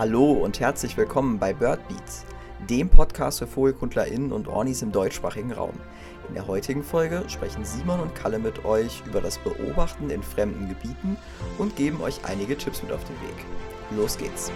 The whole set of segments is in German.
Hallo und herzlich willkommen bei Bird Beats, dem Podcast für VogelkundlerInnen und Ornis im deutschsprachigen Raum. In der heutigen Folge sprechen Simon und Kalle mit euch über das Beobachten in fremden Gebieten und geben euch einige Tipps mit auf den Weg. Los geht's!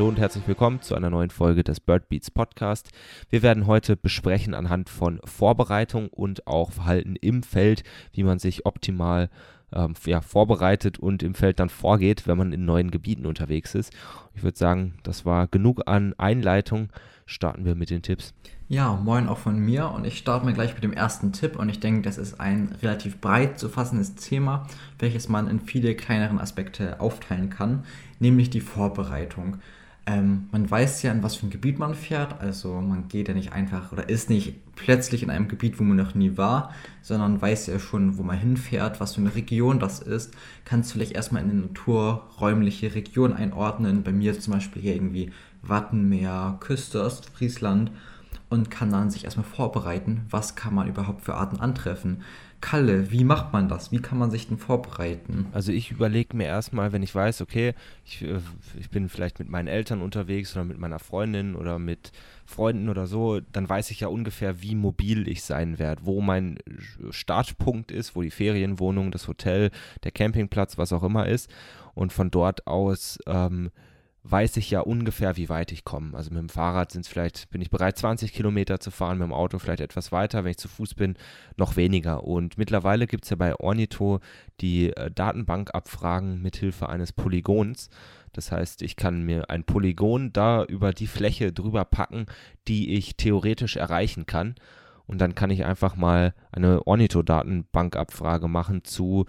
Hallo und herzlich willkommen zu einer neuen Folge des Bird Beats Podcast. Wir werden heute besprechen anhand von Vorbereitung und auch Verhalten im Feld, wie man sich optimal ähm, ja, vorbereitet und im Feld dann vorgeht, wenn man in neuen Gebieten unterwegs ist. Ich würde sagen, das war genug an Einleitung. Starten wir mit den Tipps. Ja, moin auch von mir und ich starte mal gleich mit dem ersten Tipp und ich denke, das ist ein relativ breit zu fassendes Thema, welches man in viele kleineren Aspekte aufteilen kann, nämlich die Vorbereitung. Ähm, man weiß ja, in was für ein Gebiet man fährt. Also man geht ja nicht einfach oder ist nicht plötzlich in einem Gebiet, wo man noch nie war, sondern weiß ja schon, wo man hinfährt, was für eine Region das ist. Kannst vielleicht erstmal in eine naturräumliche Region einordnen. Bei mir zum Beispiel hier irgendwie Wattenmeer, Küste, Ostfriesland und kann dann sich erstmal vorbereiten, was kann man überhaupt für Arten antreffen. Kalle, wie macht man das? Wie kann man sich denn vorbereiten? Also ich überlege mir erstmal, wenn ich weiß, okay, ich, äh, ich bin vielleicht mit meinen Eltern unterwegs oder mit meiner Freundin oder mit Freunden oder so, dann weiß ich ja ungefähr, wie mobil ich sein werde, wo mein Startpunkt ist, wo die Ferienwohnung, das Hotel, der Campingplatz, was auch immer ist. Und von dort aus ähm, weiß ich ja ungefähr, wie weit ich komme. Also mit dem Fahrrad sind es vielleicht, bin ich bereit, 20 Kilometer zu fahren, mit dem Auto vielleicht etwas weiter, wenn ich zu Fuß bin, noch weniger. Und mittlerweile gibt es ja bei Ornito die äh, Datenbankabfragen mithilfe eines Polygons. Das heißt, ich kann mir ein Polygon da über die Fläche drüber packen, die ich theoretisch erreichen kann. Und dann kann ich einfach mal eine Ornito-Datenbankabfrage machen zu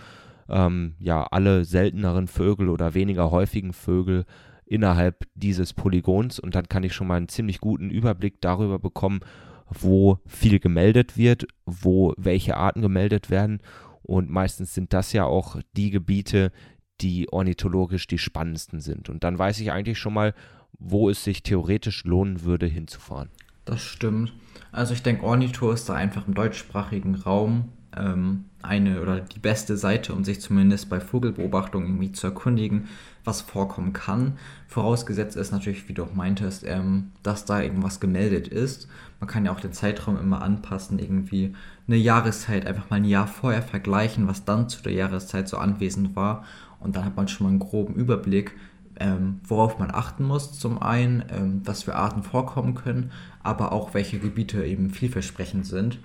ähm, ja, alle selteneren Vögel oder weniger häufigen Vögel innerhalb dieses Polygons und dann kann ich schon mal einen ziemlich guten Überblick darüber bekommen, wo viel gemeldet wird, wo welche Arten gemeldet werden und meistens sind das ja auch die Gebiete, die ornithologisch die spannendsten sind und dann weiß ich eigentlich schon mal, wo es sich theoretisch lohnen würde hinzufahren. Das stimmt. Also ich denke, Ornito ist da einfach im deutschsprachigen Raum ähm, eine oder die beste Seite, um sich zumindest bei Vogelbeobachtungen irgendwie zu erkundigen, was vorkommen kann. Vorausgesetzt ist natürlich, wie du auch meintest, ähm, dass da irgendwas gemeldet ist. Man kann ja auch den Zeitraum immer anpassen, irgendwie eine Jahreszeit einfach mal ein Jahr vorher vergleichen, was dann zu der Jahreszeit so anwesend war. Und dann hat man schon mal einen groben Überblick, ähm, worauf man achten muss. Zum einen, ähm, was für Arten vorkommen können, aber auch welche Gebiete eben vielversprechend sind.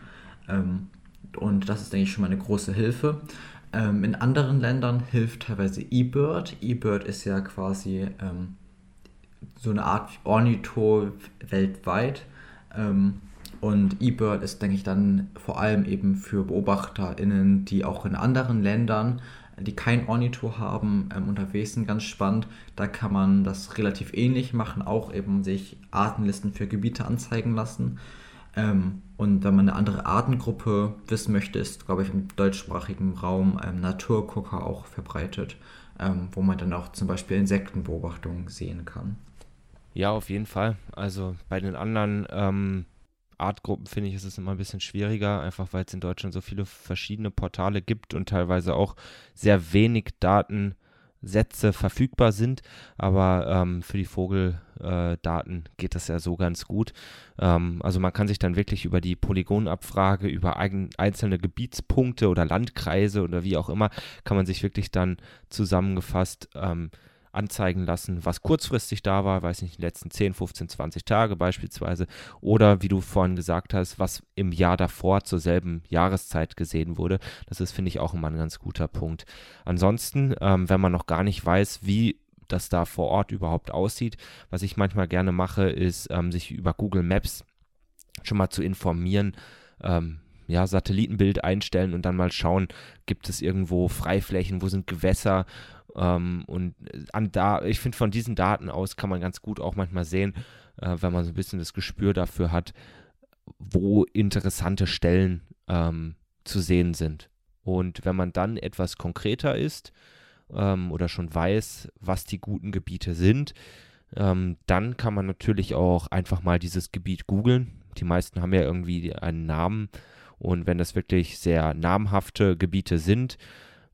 Ähm, und das ist, denke ich, schon mal eine große Hilfe. Ähm, in anderen Ländern hilft teilweise eBird. eBird ist ja quasi ähm, so eine Art Ornitho weltweit. Ähm, und eBird ist, denke ich, dann vor allem eben für BeobachterInnen, die auch in anderen Ländern, die kein Ornitho haben, ähm, unterwegs sind, ganz spannend. Da kann man das relativ ähnlich machen, auch eben sich Artenlisten für Gebiete anzeigen lassen. Ähm, und wenn man eine andere Artengruppe wissen möchte, ist, glaube ich, im deutschsprachigen Raum ähm, Naturgucker auch verbreitet, ähm, wo man dann auch zum Beispiel Insektenbeobachtungen sehen kann. Ja, auf jeden Fall. Also bei den anderen ähm, Artgruppen finde ich, ist es immer ein bisschen schwieriger, einfach weil es in Deutschland so viele verschiedene Portale gibt und teilweise auch sehr wenig Daten Sätze verfügbar sind, aber ähm, für die Vogeldaten äh, geht das ja so ganz gut. Ähm, also man kann sich dann wirklich über die Polygonabfrage, über eigen, einzelne Gebietspunkte oder Landkreise oder wie auch immer, kann man sich wirklich dann zusammengefasst ähm, anzeigen lassen, was kurzfristig da war, weiß nicht, die letzten 10, 15, 20 Tage beispielsweise, oder wie du vorhin gesagt hast, was im Jahr davor zur selben Jahreszeit gesehen wurde. Das ist, finde ich, auch immer ein ganz guter Punkt. Ansonsten, ähm, wenn man noch gar nicht weiß, wie das da vor Ort überhaupt aussieht, was ich manchmal gerne mache, ist, ähm, sich über Google Maps schon mal zu informieren, ähm, ja, Satellitenbild einstellen und dann mal schauen, gibt es irgendwo Freiflächen, wo sind Gewässer, ähm, und an da, ich finde, von diesen Daten aus kann man ganz gut auch manchmal sehen, äh, wenn man so ein bisschen das Gespür dafür hat, wo interessante Stellen ähm, zu sehen sind. Und wenn man dann etwas konkreter ist ähm, oder schon weiß, was die guten Gebiete sind, ähm, dann kann man natürlich auch einfach mal dieses Gebiet googeln. Die meisten haben ja irgendwie einen Namen. Und wenn das wirklich sehr namhafte Gebiete sind,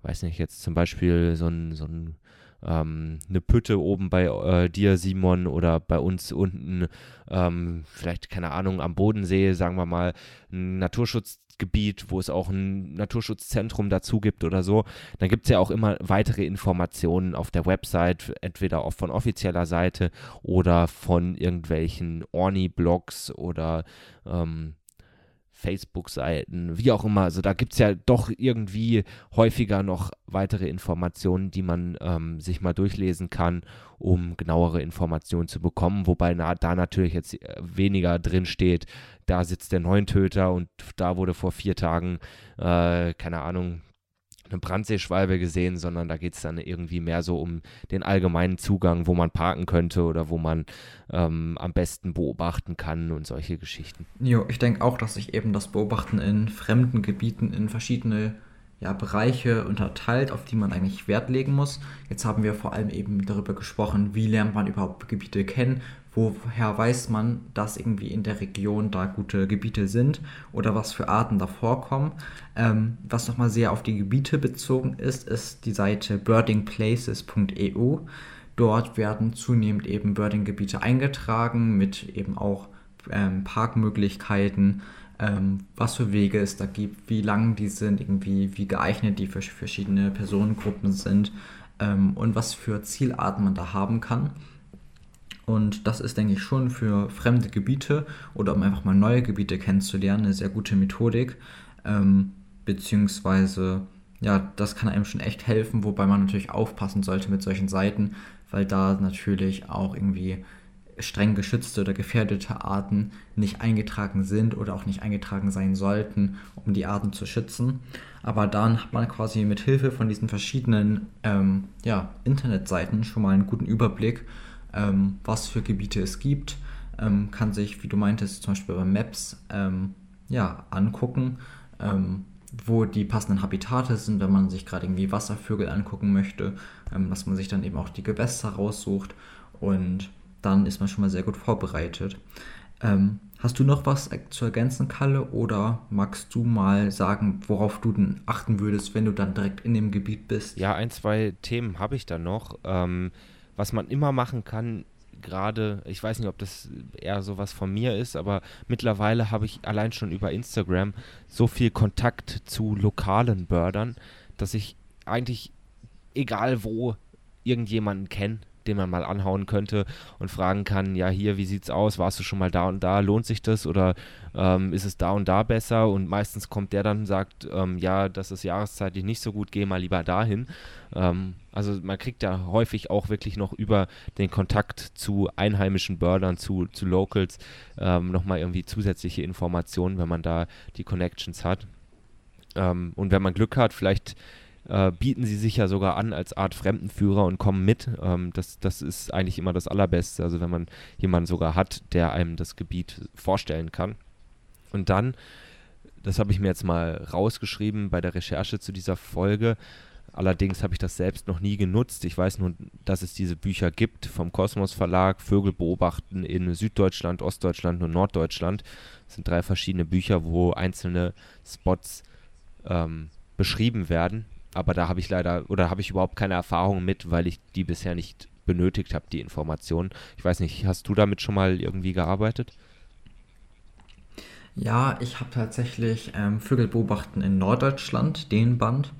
weiß nicht, jetzt zum Beispiel so ein, so ein ähm, eine Pütte oben bei äh, dir, Simon, oder bei uns unten, ähm, vielleicht, keine Ahnung, am Bodensee, sagen wir mal, ein Naturschutzgebiet, wo es auch ein Naturschutzzentrum dazu gibt oder so, dann gibt es ja auch immer weitere Informationen auf der Website, entweder auch von offizieller Seite oder von irgendwelchen Orni-Blogs oder ähm, Facebook-Seiten, wie auch immer. Also da gibt es ja doch irgendwie häufiger noch weitere Informationen, die man ähm, sich mal durchlesen kann, um genauere Informationen zu bekommen. Wobei na, da natürlich jetzt äh, weniger drin steht, da sitzt der Neuntöter und da wurde vor vier Tagen, äh, keine Ahnung, eine Brandseeschwalbe gesehen, sondern da geht es dann irgendwie mehr so um den allgemeinen Zugang, wo man parken könnte oder wo man ähm, am besten beobachten kann und solche Geschichten. Jo, ich denke auch, dass sich eben das Beobachten in fremden Gebieten in verschiedene ja, Bereiche unterteilt, auf die man eigentlich Wert legen muss. Jetzt haben wir vor allem eben darüber gesprochen, wie lernt man überhaupt Gebiete kennen, woher weiß man, dass irgendwie in der Region da gute Gebiete sind oder was für Arten da vorkommen. Ähm, was nochmal sehr auf die Gebiete bezogen ist, ist die Seite birdingplaces.eu. Dort werden zunehmend eben Birding-Gebiete eingetragen mit eben auch ähm, Parkmöglichkeiten, ähm, was für Wege es da gibt, wie lang die sind, irgendwie wie geeignet die für verschiedene Personengruppen sind ähm, und was für Zielarten man da haben kann. Und das ist, denke ich, schon für fremde Gebiete oder um einfach mal neue Gebiete kennenzulernen, eine sehr gute Methodik. Ähm, beziehungsweise, ja, das kann einem schon echt helfen, wobei man natürlich aufpassen sollte mit solchen Seiten, weil da natürlich auch irgendwie streng geschützte oder gefährdete Arten nicht eingetragen sind oder auch nicht eingetragen sein sollten, um die Arten zu schützen. Aber dann hat man quasi mit Hilfe von diesen verschiedenen ähm, ja, Internetseiten schon mal einen guten Überblick ähm, was für Gebiete es gibt, ähm, kann sich, wie du meintest, zum Beispiel bei Maps ähm, ja, angucken, ähm, wo die passenden Habitate sind, wenn man sich gerade irgendwie Wasservögel angucken möchte, ähm, dass man sich dann eben auch die Gewässer raussucht und dann ist man schon mal sehr gut vorbereitet. Hast du noch was zu ergänzen, Kalle, oder magst du mal sagen, worauf du denn achten würdest, wenn du dann direkt in dem Gebiet bist? Ja, ein, zwei Themen habe ich da noch. Ähm, was man immer machen kann, gerade, ich weiß nicht, ob das eher sowas von mir ist, aber mittlerweile habe ich allein schon über Instagram so viel Kontakt zu lokalen Bördern, dass ich eigentlich, egal wo, irgendjemanden kenne, den man mal anhauen könnte und fragen kann, ja hier, wie sieht's aus? Warst du schon mal da und da? Lohnt sich das oder ähm, ist es da und da besser? Und meistens kommt der dann und sagt, ähm, ja, das ist jahreszeitlich nicht so gut, geh mal lieber dahin. Ähm, also man kriegt da häufig auch wirklich noch über den Kontakt zu einheimischen Bördern, zu, zu Locals ähm, nochmal irgendwie zusätzliche Informationen, wenn man da die Connections hat. Ähm, und wenn man Glück hat, vielleicht äh, bieten sie sich ja sogar an als Art Fremdenführer und kommen mit. Ähm, das, das ist eigentlich immer das Allerbeste, also wenn man jemanden sogar hat, der einem das Gebiet vorstellen kann. Und dann, das habe ich mir jetzt mal rausgeschrieben bei der Recherche zu dieser Folge, Allerdings habe ich das selbst noch nie genutzt. Ich weiß nur, dass es diese Bücher gibt vom Kosmos Verlag, Vögel beobachten in Süddeutschland, Ostdeutschland und Norddeutschland. Das sind drei verschiedene Bücher, wo einzelne Spots ähm, beschrieben werden aber da habe ich leider oder habe ich überhaupt keine Erfahrung mit, weil ich die bisher nicht benötigt habe, die Informationen. Ich weiß nicht, hast du damit schon mal irgendwie gearbeitet? Ja, ich habe tatsächlich ähm, Vögel beobachten in Norddeutschland, den Band.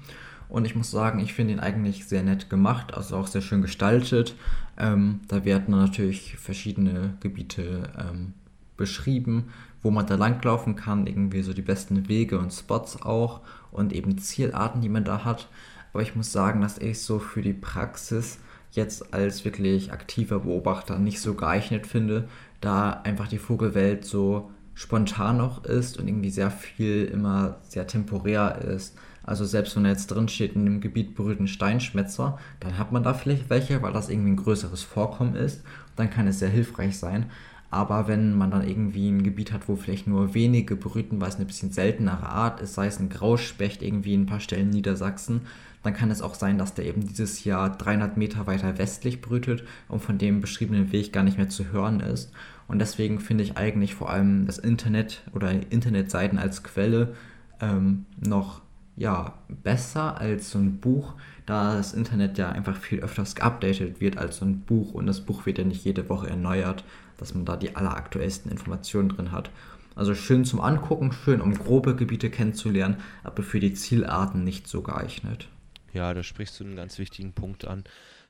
Und ich muss sagen, ich finde ihn eigentlich sehr nett gemacht, also auch sehr schön gestaltet. Ähm, da werden natürlich verschiedene Gebiete ähm, beschrieben, wo man da langlaufen kann, irgendwie so die besten Wege und Spots auch und eben Zielarten, die man da hat. Aber ich muss sagen, dass ich so für die Praxis jetzt als wirklich aktiver Beobachter nicht so geeignet finde, da einfach die Vogelwelt so spontan noch ist und irgendwie sehr viel immer sehr temporär ist. Also selbst wenn er jetzt drin steht in dem Gebiet berührten Steinschmetzer, dann hat man da vielleicht welche, weil das irgendwie ein größeres Vorkommen ist. Dann kann es sehr hilfreich sein. Aber wenn man dann irgendwie ein Gebiet hat, wo vielleicht nur wenige brüten, weil es eine bisschen seltenere Art ist, sei es ein Grauspecht irgendwie in ein paar Stellen Niedersachsen, dann kann es auch sein, dass der eben dieses Jahr 300 Meter weiter westlich brütet und von dem beschriebenen Weg gar nicht mehr zu hören ist. Und deswegen finde ich eigentlich vor allem das Internet oder Internetseiten als Quelle ähm, noch ja, besser als so ein Buch, da das Internet ja einfach viel öfters geupdatet wird als so ein Buch und das Buch wird ja nicht jede Woche erneuert, dass man da die alleraktuellsten Informationen drin hat. Also schön zum Angucken, schön um grobe Gebiete kennenzulernen, aber für die Zielarten nicht so geeignet. Ja, da sprichst du einen ganz wichtigen Punkt an.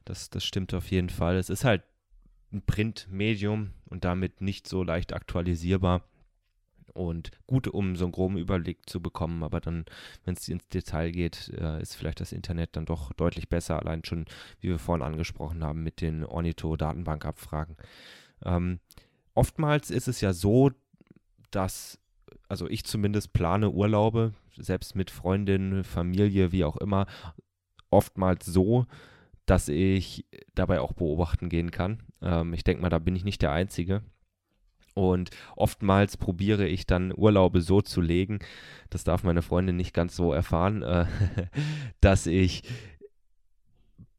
Das, das stimmt auf jeden Fall. Es ist halt ein Printmedium und damit nicht so leicht aktualisierbar und gut, um so einen groben Überblick zu bekommen. Aber dann, wenn es ins Detail geht, äh, ist vielleicht das Internet dann doch deutlich besser. Allein schon, wie wir vorhin angesprochen haben, mit den Ornitho-Datenbankabfragen. Ähm, oftmals ist es ja so, dass, also ich zumindest plane Urlaube, selbst mit Freundin, Familie, wie auch immer, oftmals so, dass ich dabei auch beobachten gehen kann. Ähm, ich denke mal, da bin ich nicht der Einzige. Und oftmals probiere ich dann Urlaube so zu legen, das darf meine Freundin nicht ganz so erfahren, äh, dass ich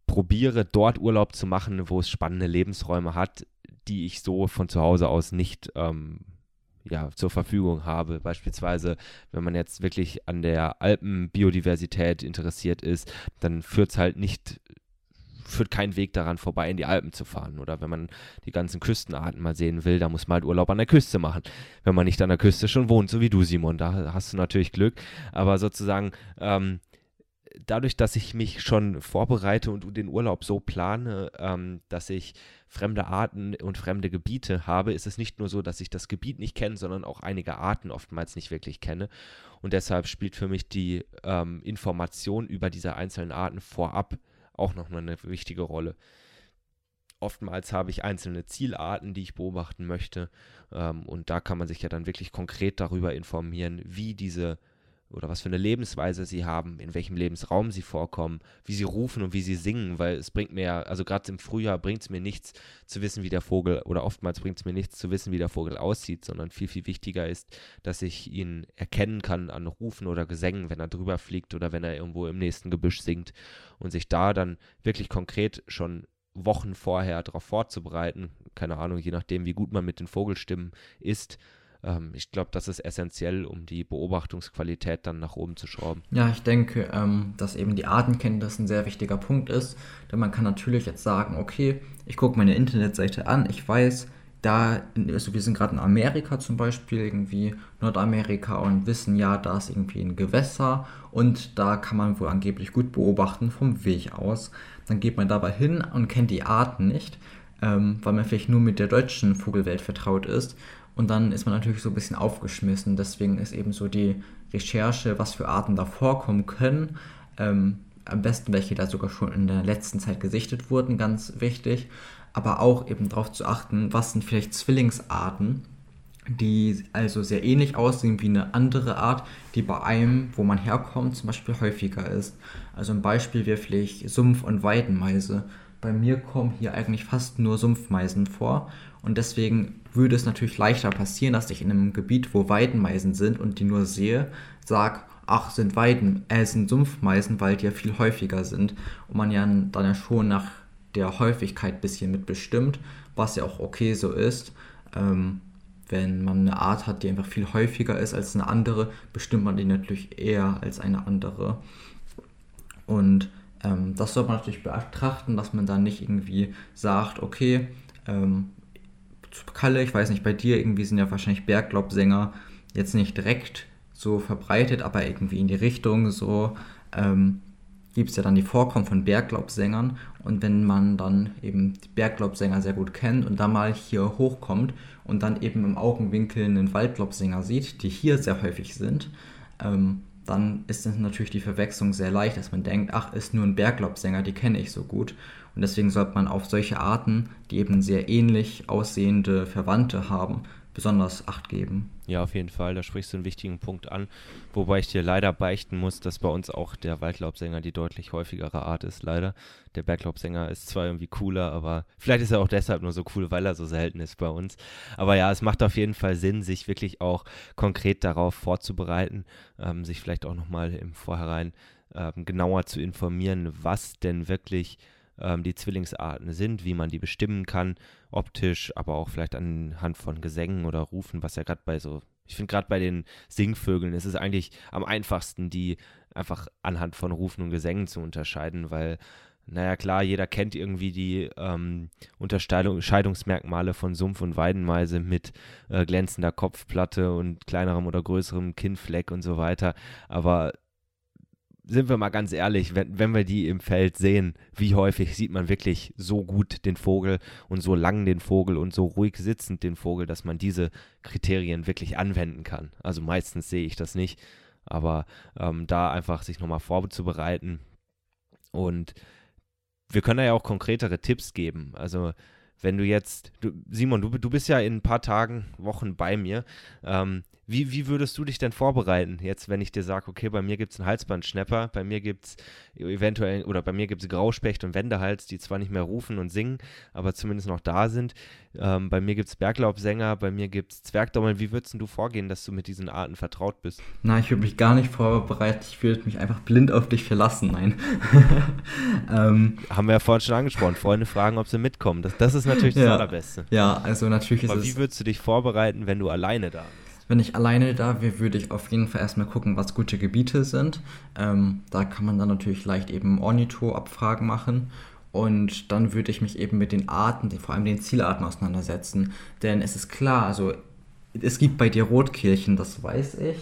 probiere dort Urlaub zu machen, wo es spannende Lebensräume hat, die ich so von zu Hause aus nicht ähm, ja, zur Verfügung habe. Beispielsweise, wenn man jetzt wirklich an der Alpenbiodiversität interessiert ist, dann führt es halt nicht führt kein Weg daran vorbei, in die Alpen zu fahren. Oder wenn man die ganzen Küstenarten mal sehen will, da muss man halt Urlaub an der Küste machen. Wenn man nicht an der Küste schon wohnt, so wie du, Simon, da hast du natürlich Glück. Aber sozusagen, ähm, dadurch, dass ich mich schon vorbereite und den Urlaub so plane, ähm, dass ich fremde Arten und fremde Gebiete habe, ist es nicht nur so, dass ich das Gebiet nicht kenne, sondern auch einige Arten oftmals nicht wirklich kenne. Und deshalb spielt für mich die ähm, Information über diese einzelnen Arten vorab auch nochmal eine wichtige Rolle. Oftmals habe ich einzelne Zielarten, die ich beobachten möchte. Ähm, und da kann man sich ja dann wirklich konkret darüber informieren, wie diese oder was für eine Lebensweise sie haben, in welchem Lebensraum sie vorkommen, wie sie rufen und wie sie singen, weil es bringt mir ja, also gerade im Frühjahr bringt es mir nichts zu wissen, wie der Vogel, oder oftmals bringt es mir nichts zu wissen, wie der Vogel aussieht, sondern viel, viel wichtiger ist, dass ich ihn erkennen kann an Rufen oder Gesängen, wenn er drüber fliegt oder wenn er irgendwo im nächsten Gebüsch singt. Und sich da dann wirklich konkret schon Wochen vorher darauf vorzubereiten, keine Ahnung, je nachdem, wie gut man mit den Vogelstimmen ist, ähm, ich glaube, das ist essentiell, um die Beobachtungsqualität dann nach oben zu schrauben. Ja, ich denke, ähm, dass eben die Artenkenntnis ein sehr wichtiger Punkt ist, denn man kann natürlich jetzt sagen, okay, ich gucke meine Internetseite an, ich weiß, da, also wir sind gerade in Amerika zum Beispiel, irgendwie Nordamerika und wissen ja, da ist irgendwie ein Gewässer und da kann man wohl angeblich gut beobachten vom Weg aus. Dann geht man dabei hin und kennt die Arten nicht, ähm, weil man vielleicht nur mit der deutschen Vogelwelt vertraut ist und dann ist man natürlich so ein bisschen aufgeschmissen. Deswegen ist eben so die Recherche, was für Arten da vorkommen können. Ähm, am besten welche da sogar schon in der letzten Zeit gesichtet wurden, ganz wichtig. Aber auch eben darauf zu achten, was sind vielleicht Zwillingsarten, die also sehr ähnlich aussehen wie eine andere Art, die bei einem, wo man herkommt, zum Beispiel häufiger ist. Also ein Beispiel wäre vielleicht Sumpf- und Weidenmeise. Bei mir kommen hier eigentlich fast nur Sumpfmeisen vor und deswegen würde es natürlich leichter passieren, dass ich in einem Gebiet, wo Weidenmeisen sind und die nur sehe, sage, ach, sind Weiden, äh, sind Sumpfmeisen, weil die ja viel häufiger sind und man ja dann ja schon nach der Häufigkeit ein bisschen mitbestimmt, was ja auch okay so ist. Ähm, wenn man eine Art hat, die einfach viel häufiger ist als eine andere, bestimmt man die natürlich eher als eine andere. Und ähm, das sollte man natürlich betrachten, dass man dann nicht irgendwie sagt, okay, ähm, Kalle, ich weiß nicht, bei dir irgendwie sind ja wahrscheinlich Berglaubsänger jetzt nicht direkt so verbreitet, aber irgendwie in die Richtung so ähm, gibt es ja dann die Vorkommen von Berglaubsängern und wenn man dann eben die Berglaubsänger sehr gut kennt und dann mal hier hochkommt und dann eben im Augenwinkel einen Waldlaubsänger sieht, die hier sehr häufig sind, ähm, dann ist natürlich die Verwechslung sehr leicht, dass man denkt, ach, ist nur ein Berglaubsänger, die kenne ich so gut. Und deswegen sollte man auf solche Arten, die eben sehr ähnlich aussehende Verwandte haben, besonders Acht geben. Ja, auf jeden Fall, da sprichst du einen wichtigen Punkt an, wobei ich dir leider beichten muss, dass bei uns auch der Waldlaubsänger die deutlich häufigere Art ist, leider. Der Berglaubsänger ist zwar irgendwie cooler, aber vielleicht ist er auch deshalb nur so cool, weil er so selten ist bei uns. Aber ja, es macht auf jeden Fall Sinn, sich wirklich auch konkret darauf vorzubereiten, ähm, sich vielleicht auch nochmal im Vorhinein ähm, genauer zu informieren, was denn wirklich ähm, die Zwillingsarten sind, wie man die bestimmen kann, optisch, aber auch vielleicht anhand von Gesängen oder Rufen, was ja gerade bei so, ich finde gerade bei den Singvögeln ist es eigentlich am einfachsten, die einfach anhand von Rufen und Gesängen zu unterscheiden, weil naja, klar, jeder kennt irgendwie die ähm, Unterscheidungsmerkmale von Sumpf- und Weidenmeise mit äh, glänzender Kopfplatte und kleinerem oder größerem Kinnfleck und so weiter. Aber sind wir mal ganz ehrlich, wenn, wenn wir die im Feld sehen, wie häufig sieht man wirklich so gut den Vogel und so lang den Vogel und so ruhig sitzend den Vogel, dass man diese Kriterien wirklich anwenden kann. Also meistens sehe ich das nicht, aber ähm, da einfach sich nochmal vorzubereiten und wir können da ja auch konkretere Tipps geben. Also wenn du jetzt, du, Simon, du, du bist ja in ein paar Tagen, Wochen bei mir. Ähm, wie, wie würdest du dich denn vorbereiten, jetzt, wenn ich dir sage, okay, bei mir gibt es einen Halsbandschnepper, bei mir gibt es eventuell, oder bei mir gibt es Grauspecht und Wendehals, die zwar nicht mehr rufen und singen, aber zumindest noch da sind. Ähm, bei mir gibt es Berglaubsänger, bei mir gibt es Zwergdommeln. Wie würdest du vorgehen, dass du mit diesen Arten vertraut bist? Na, ich würde mich gar nicht vorbereiten, ich würde mich einfach blind auf dich verlassen, nein. ähm, Haben wir ja vorhin schon angesprochen, Freunde fragen, ob sie mitkommen. Das, das ist natürlich das ja, Allerbeste. Ja, also natürlich ist aber wie würdest du dich vorbereiten, wenn du alleine da bist? Wenn ich alleine da wäre, würde ich auf jeden Fall erstmal gucken, was gute Gebiete sind. Ähm, da kann man dann natürlich leicht eben Ornitho-Abfragen machen. Und dann würde ich mich eben mit den Arten, vor allem den Zielarten auseinandersetzen. Denn es ist klar, also es gibt bei dir Rotkehlchen, das weiß ich.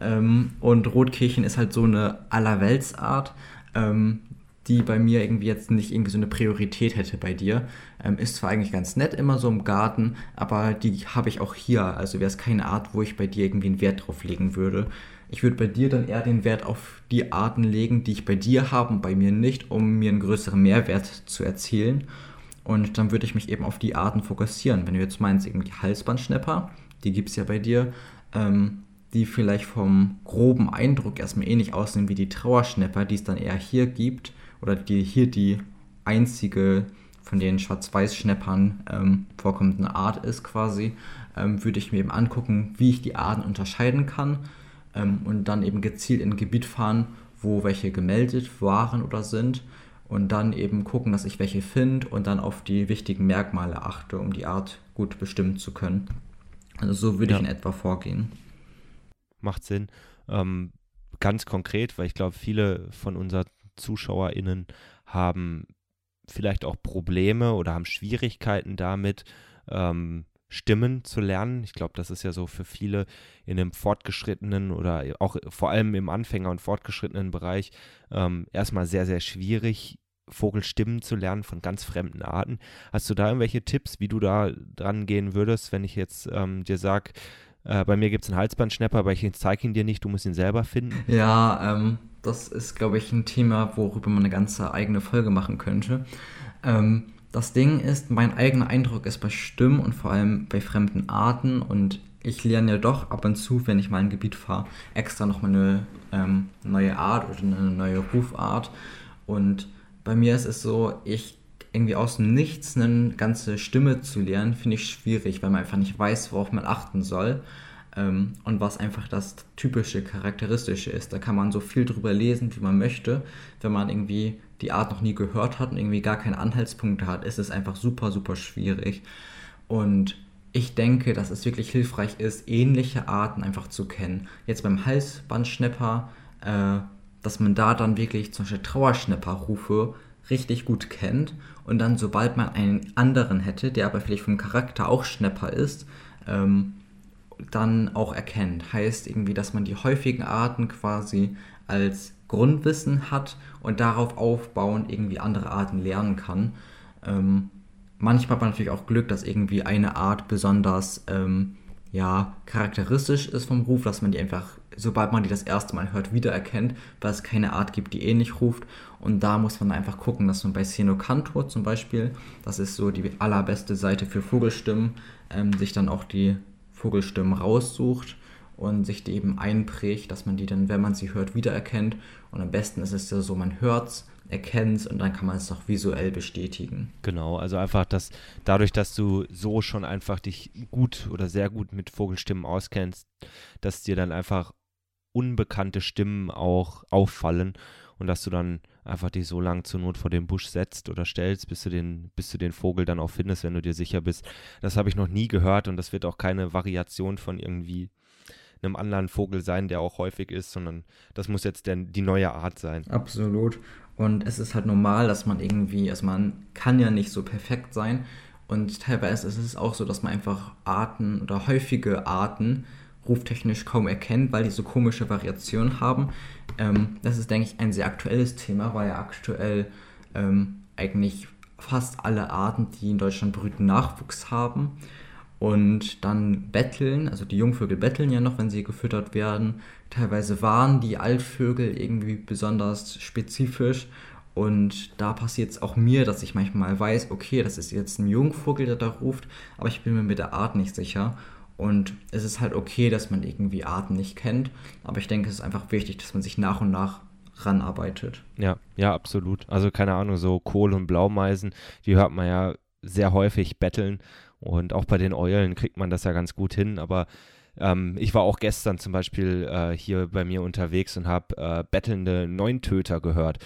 Ähm, und Rotkehlchen ist halt so eine Allerweltsart. Ähm, die bei mir irgendwie jetzt nicht irgendwie so eine Priorität hätte bei dir. Ähm, ist zwar eigentlich ganz nett immer so im Garten, aber die habe ich auch hier. Also wäre es keine Art, wo ich bei dir irgendwie einen Wert drauf legen würde. Ich würde bei dir dann eher den Wert auf die Arten legen, die ich bei dir habe und bei mir nicht, um mir einen größeren Mehrwert zu erzielen. Und dann würde ich mich eben auf die Arten fokussieren. Wenn du jetzt meinst, irgendwie Halsbandschnepper, die gibt es ja bei dir, ähm, die vielleicht vom groben Eindruck erstmal ähnlich aussehen wie die Trauerschnepper, die es dann eher hier gibt, oder die hier die einzige von den Schwarz-Weiß-Schneppern ähm, vorkommenden Art ist quasi, ähm, würde ich mir eben angucken, wie ich die Arten unterscheiden kann ähm, und dann eben gezielt in ein Gebiet fahren, wo welche gemeldet waren oder sind und dann eben gucken, dass ich welche finde und dann auf die wichtigen Merkmale achte, um die Art gut bestimmen zu können. Also so würde ja. ich in etwa vorgehen. Macht Sinn. Ähm, ganz konkret, weil ich glaube, viele von unseren ZuschauerInnen haben vielleicht auch Probleme oder haben Schwierigkeiten damit, ähm, Stimmen zu lernen. Ich glaube, das ist ja so für viele in einem fortgeschrittenen oder auch vor allem im Anfänger- und fortgeschrittenen Bereich ähm, erstmal sehr, sehr schwierig, Vogelstimmen zu lernen von ganz fremden Arten. Hast du da irgendwelche Tipps, wie du da dran gehen würdest, wenn ich jetzt ähm, dir sage, äh, bei mir gibt es einen Halsbandschnepper, aber ich zeige ihn dir nicht, du musst ihn selber finden? Ja, ähm, das ist, glaube ich, ein Thema, worüber man eine ganze eigene Folge machen könnte. Ähm, das Ding ist, mein eigener Eindruck ist bei Stimmen und vor allem bei fremden Arten und ich lerne ja doch ab und zu, wenn ich mal ein Gebiet fahre, extra nochmal eine ähm, neue Art oder eine neue Rufart. Und bei mir ist es so, ich irgendwie aus dem Nichts eine ganze Stimme zu lernen, finde ich schwierig, weil man einfach nicht weiß, worauf man achten soll ähm, und was einfach das typische, charakteristische ist. Da kann man so viel drüber lesen, wie man möchte. Wenn man irgendwie die Art noch nie gehört hat und irgendwie gar keine Anhaltspunkte hat, ist es einfach super, super schwierig. Und ich denke, dass es wirklich hilfreich ist, ähnliche Arten einfach zu kennen. Jetzt beim Halsbandschnepper, äh, dass man da dann wirklich zum Beispiel Trauerschnepperrufe richtig gut kennt und dann, sobald man einen anderen hätte, der aber vielleicht vom Charakter auch Schnepper ist, ähm, dann auch erkennt. Heißt irgendwie, dass man die häufigen Arten quasi als Grundwissen hat und darauf aufbauend irgendwie andere Arten lernen kann. Ähm, manchmal hat man natürlich auch Glück, dass irgendwie eine Art besonders ähm, ja, charakteristisch ist vom Ruf, dass man die einfach, sobald man die das erste Mal hört, wiedererkennt, weil es keine Art gibt, die ähnlich ruft. Und da muss man einfach gucken, dass man bei Senocantor zum Beispiel, das ist so die allerbeste Seite für Vogelstimmen, ähm, sich dann auch die Vogelstimmen raussucht und sich die eben einprägt, dass man die dann, wenn man sie hört, wiedererkennt. Und am besten ist es ja so, man hört es, erkennt es und dann kann man es auch visuell bestätigen. Genau, also einfach, dass dadurch, dass du so schon einfach dich gut oder sehr gut mit Vogelstimmen auskennst, dass dir dann einfach unbekannte Stimmen auch auffallen und dass du dann einfach dich so lang zur Not vor den Busch setzt oder stellst, bis du den, bis du den Vogel dann auch findest, wenn du dir sicher bist. Das habe ich noch nie gehört und das wird auch keine Variation von irgendwie einem anderen Vogel sein, der auch häufig ist, sondern das muss jetzt der, die neue Art sein. Absolut. Und es ist halt normal, dass man irgendwie, also man kann ja nicht so perfekt sein. Und teilweise ist es auch so, dass man einfach Arten oder häufige Arten ruftechnisch kaum erkennt, weil die so komische Variationen haben. Ähm, das ist, denke ich, ein sehr aktuelles Thema, weil ja aktuell ähm, eigentlich fast alle Arten, die in Deutschland brüten, Nachwuchs haben und dann betteln, also die Jungvögel betteln ja noch, wenn sie gefüttert werden. Teilweise waren die Altvögel irgendwie besonders spezifisch und da passiert es auch mir, dass ich manchmal weiß, okay, das ist jetzt ein Jungvogel, der da ruft, aber ich bin mir mit der Art nicht sicher. Und es ist halt okay, dass man irgendwie Arten nicht kennt, aber ich denke, es ist einfach wichtig, dass man sich nach und nach ranarbeitet. Ja, ja, absolut. Also keine Ahnung, so Kohl- und Blaumeisen, die hört man ja sehr häufig betteln und auch bei den Eulen kriegt man das ja ganz gut hin, aber ähm, ich war auch gestern zum Beispiel äh, hier bei mir unterwegs und habe äh, bettelnde Neuntöter gehört.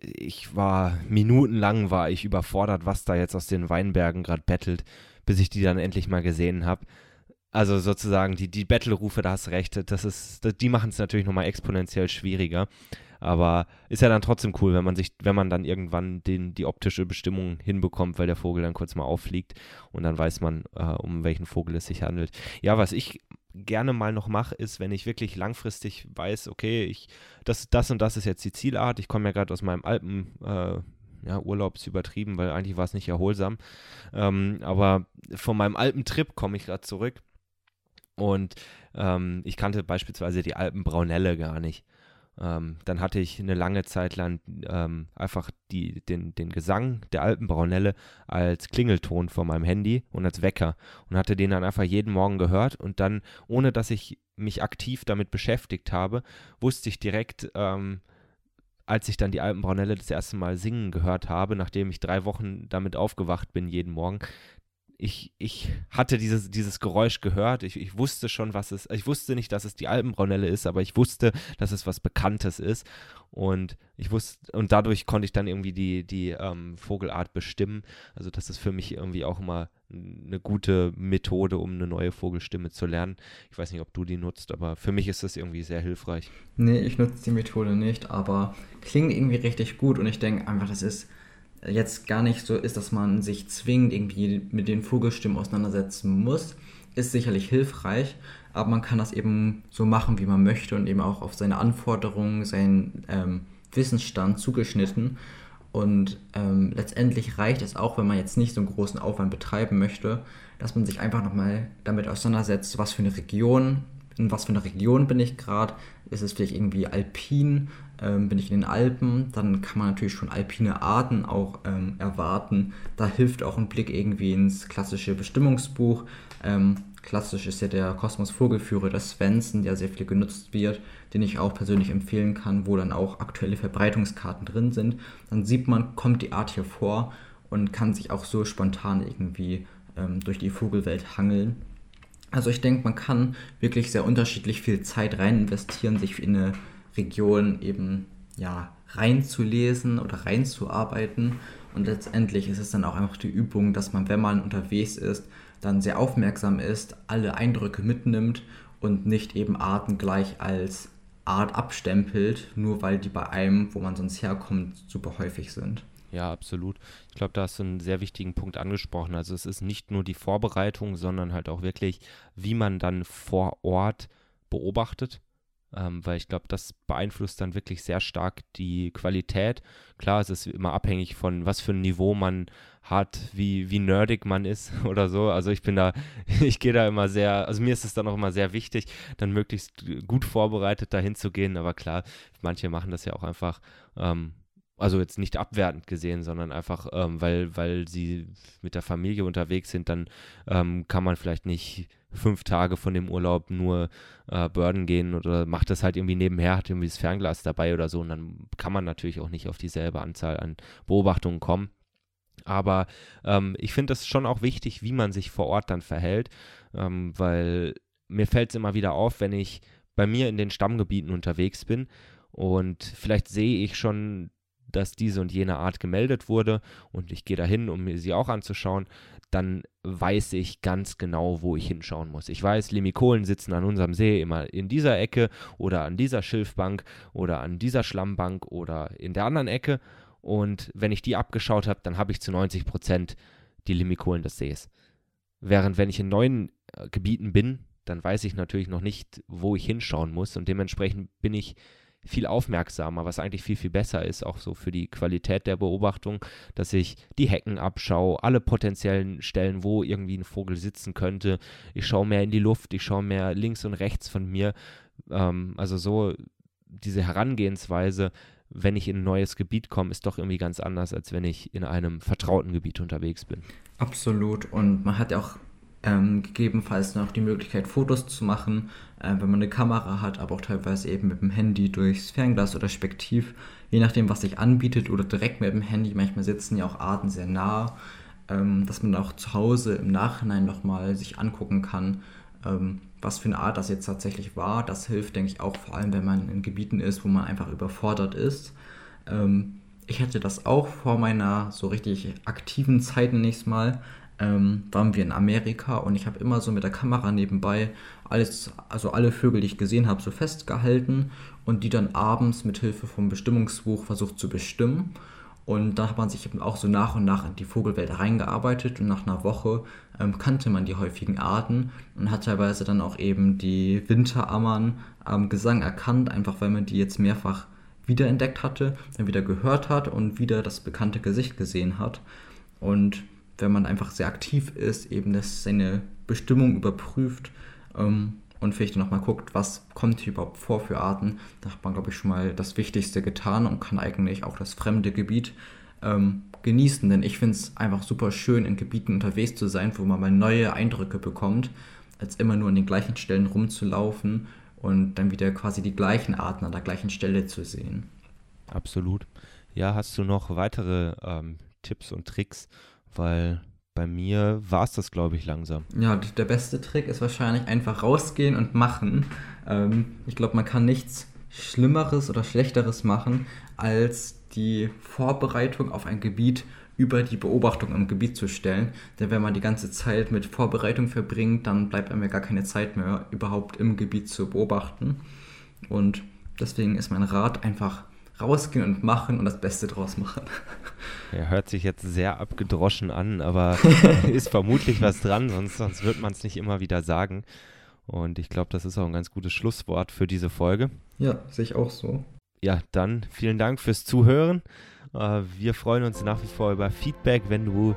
Ich war minutenlang war ich überfordert, was da jetzt aus den Weinbergen gerade bettelt, bis ich die dann endlich mal gesehen habe. Also sozusagen die, die Battle-Rufe, da hast recht, das ist, die machen es natürlich nochmal exponentiell schwieriger. Aber ist ja dann trotzdem cool, wenn man sich, wenn man dann irgendwann den, die optische Bestimmung hinbekommt, weil der Vogel dann kurz mal auffliegt und dann weiß man, äh, um welchen Vogel es sich handelt. Ja, was ich gerne mal noch mache, ist, wenn ich wirklich langfristig weiß, okay, ich, das, das und das ist jetzt die Zielart. Ich komme ja gerade aus meinem Alpen, äh, ja, Urlaub ist übertrieben, weil eigentlich war es nicht erholsam. Ähm, aber von meinem Alpentrip komme ich gerade zurück und ähm, ich kannte beispielsweise die Alpenbraunelle gar nicht. Ähm, dann hatte ich eine lange Zeit lang ähm, einfach die, den, den Gesang der Alpenbraunelle als Klingelton vor meinem Handy und als Wecker und hatte den dann einfach jeden Morgen gehört und dann, ohne dass ich mich aktiv damit beschäftigt habe, wusste ich direkt, ähm, als ich dann die Alpenbraunelle das erste Mal singen gehört habe, nachdem ich drei Wochen damit aufgewacht bin jeden Morgen, ich, ich hatte dieses, dieses Geräusch gehört. Ich, ich wusste schon, was es Ich wusste nicht, dass es die Alpenbraunelle ist, aber ich wusste, dass es was Bekanntes ist. Und ich wusste, und dadurch konnte ich dann irgendwie die, die ähm, Vogelart bestimmen. Also, das ist für mich irgendwie auch immer eine gute Methode, um eine neue Vogelstimme zu lernen. Ich weiß nicht, ob du die nutzt, aber für mich ist das irgendwie sehr hilfreich. Nee, ich nutze die Methode nicht, aber klingt irgendwie richtig gut und ich denke einfach, das ist jetzt gar nicht so ist, dass man sich zwingend irgendwie mit den Vogelstimmen auseinandersetzen muss, ist sicherlich hilfreich, aber man kann das eben so machen, wie man möchte und eben auch auf seine Anforderungen, seinen ähm, Wissensstand zugeschnitten. Und ähm, letztendlich reicht es auch, wenn man jetzt nicht so einen großen Aufwand betreiben möchte, dass man sich einfach nochmal damit auseinandersetzt, was für eine Region, in was für einer Region bin ich gerade, ist es vielleicht irgendwie alpin ähm, bin ich in den Alpen, dann kann man natürlich schon alpine Arten auch ähm, erwarten. Da hilft auch ein Blick irgendwie ins klassische Bestimmungsbuch. Ähm, klassisch ist ja der Kosmos Vogelführer des Svensson, der sehr viel genutzt wird, den ich auch persönlich empfehlen kann, wo dann auch aktuelle Verbreitungskarten drin sind. Dann sieht man, kommt die Art hier vor und kann sich auch so spontan irgendwie ähm, durch die Vogelwelt hangeln. Also ich denke, man kann wirklich sehr unterschiedlich viel Zeit rein investieren, sich in eine Region eben ja, reinzulesen oder reinzuarbeiten. Und letztendlich ist es dann auch einfach die Übung, dass man, wenn man unterwegs ist, dann sehr aufmerksam ist, alle Eindrücke mitnimmt und nicht eben Arten gleich als Art abstempelt, nur weil die bei einem, wo man sonst herkommt, super häufig sind. Ja, absolut. Ich glaube, da hast du einen sehr wichtigen Punkt angesprochen. Also es ist nicht nur die Vorbereitung, sondern halt auch wirklich, wie man dann vor Ort beobachtet ähm, weil ich glaube, das beeinflusst dann wirklich sehr stark die Qualität. Klar, es ist immer abhängig von, was für ein Niveau man hat, wie, wie nerdig man ist oder so. Also ich bin da, ich gehe da immer sehr, also mir ist es dann auch immer sehr wichtig, dann möglichst gut vorbereitet dahin zu gehen. Aber klar, manche machen das ja auch einfach, ähm, also jetzt nicht abwertend gesehen, sondern einfach, ähm, weil, weil sie mit der Familie unterwegs sind, dann ähm, kann man vielleicht nicht fünf Tage von dem Urlaub nur äh, Burden gehen oder macht das halt irgendwie nebenher, hat irgendwie das Fernglas dabei oder so und dann kann man natürlich auch nicht auf dieselbe Anzahl an Beobachtungen kommen. Aber ähm, ich finde das schon auch wichtig, wie man sich vor Ort dann verhält, ähm, weil mir fällt es immer wieder auf, wenn ich bei mir in den Stammgebieten unterwegs bin und vielleicht sehe ich schon dass diese und jene Art gemeldet wurde und ich gehe dahin, um mir sie auch anzuschauen, dann weiß ich ganz genau, wo ich hinschauen muss. Ich weiß, Limikolen sitzen an unserem See immer in dieser Ecke oder an dieser Schilfbank oder an dieser Schlammbank oder in der anderen Ecke. Und wenn ich die abgeschaut habe, dann habe ich zu 90 Prozent die Limikolen des Sees. Während wenn ich in neuen äh, Gebieten bin, dann weiß ich natürlich noch nicht, wo ich hinschauen muss und dementsprechend bin ich viel aufmerksamer, was eigentlich viel, viel besser ist, auch so für die Qualität der Beobachtung, dass ich die Hecken abschaue, alle potenziellen Stellen, wo irgendwie ein Vogel sitzen könnte. Ich schaue mehr in die Luft, ich schaue mehr links und rechts von mir. Ähm, also so diese Herangehensweise, wenn ich in ein neues Gebiet komme, ist doch irgendwie ganz anders, als wenn ich in einem vertrauten Gebiet unterwegs bin. Absolut. Und man hat ja auch ähm, gegebenenfalls noch die Möglichkeit, Fotos zu machen, äh, wenn man eine Kamera hat, aber auch teilweise eben mit dem Handy durchs Fernglas oder Spektiv, je nachdem, was sich anbietet oder direkt mit dem Handy. Manchmal sitzen ja auch Arten sehr nah, ähm, dass man auch zu Hause im Nachhinein nochmal sich angucken kann, ähm, was für eine Art das jetzt tatsächlich war. Das hilft, denke ich, auch vor allem, wenn man in Gebieten ist, wo man einfach überfordert ist. Ähm, ich hatte das auch vor meiner so richtig aktiven Zeit nächstes Mal ähm, waren wir in Amerika und ich habe immer so mit der Kamera nebenbei alles, also alle Vögel, die ich gesehen habe, so festgehalten und die dann abends mit Hilfe vom Bestimmungsbuch versucht zu bestimmen. Und da hat man sich eben auch so nach und nach in die Vogelwelt reingearbeitet und nach einer Woche ähm, kannte man die häufigen Arten und hat teilweise dann auch eben die Winterammern am Gesang erkannt, einfach weil man die jetzt mehrfach wiederentdeckt hatte, dann wieder gehört hat und wieder das bekannte Gesicht gesehen hat. Und wenn man einfach sehr aktiv ist, eben das seine Bestimmung überprüft ähm, und vielleicht nochmal guckt, was kommt hier überhaupt vor für Arten, da hat man, glaube ich, schon mal das Wichtigste getan und kann eigentlich auch das fremde Gebiet ähm, genießen. Denn ich finde es einfach super schön, in Gebieten unterwegs zu sein, wo man mal neue Eindrücke bekommt, als immer nur an den gleichen Stellen rumzulaufen und dann wieder quasi die gleichen Arten an der gleichen Stelle zu sehen. Absolut. Ja, hast du noch weitere ähm, Tipps und Tricks, weil bei mir war es das, glaube ich, langsam. Ja, der beste Trick ist wahrscheinlich einfach rausgehen und machen. Ähm, ich glaube, man kann nichts Schlimmeres oder Schlechteres machen, als die Vorbereitung auf ein Gebiet über die Beobachtung im Gebiet zu stellen. Denn wenn man die ganze Zeit mit Vorbereitung verbringt, dann bleibt einem ja gar keine Zeit mehr, überhaupt im Gebiet zu beobachten. Und deswegen ist mein Rat einfach rausgehen und machen und das Beste draus machen. Ja, hört sich jetzt sehr abgedroschen an, aber ist vermutlich was dran, sonst, sonst wird man es nicht immer wieder sagen. Und ich glaube, das ist auch ein ganz gutes Schlusswort für diese Folge. Ja, sehe ich auch so. Ja, dann vielen Dank fürs Zuhören. Äh, wir freuen uns nach wie vor über Feedback, wenn du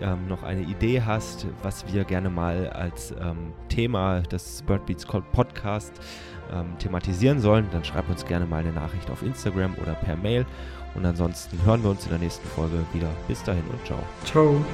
ähm, noch eine Idee hast, was wir gerne mal als ähm, Thema des Birdbeats Podcast ähm, thematisieren sollen, dann schreib uns gerne mal eine Nachricht auf Instagram oder per Mail. Und ansonsten hören wir uns in der nächsten Folge wieder. Bis dahin und ciao. Ciao.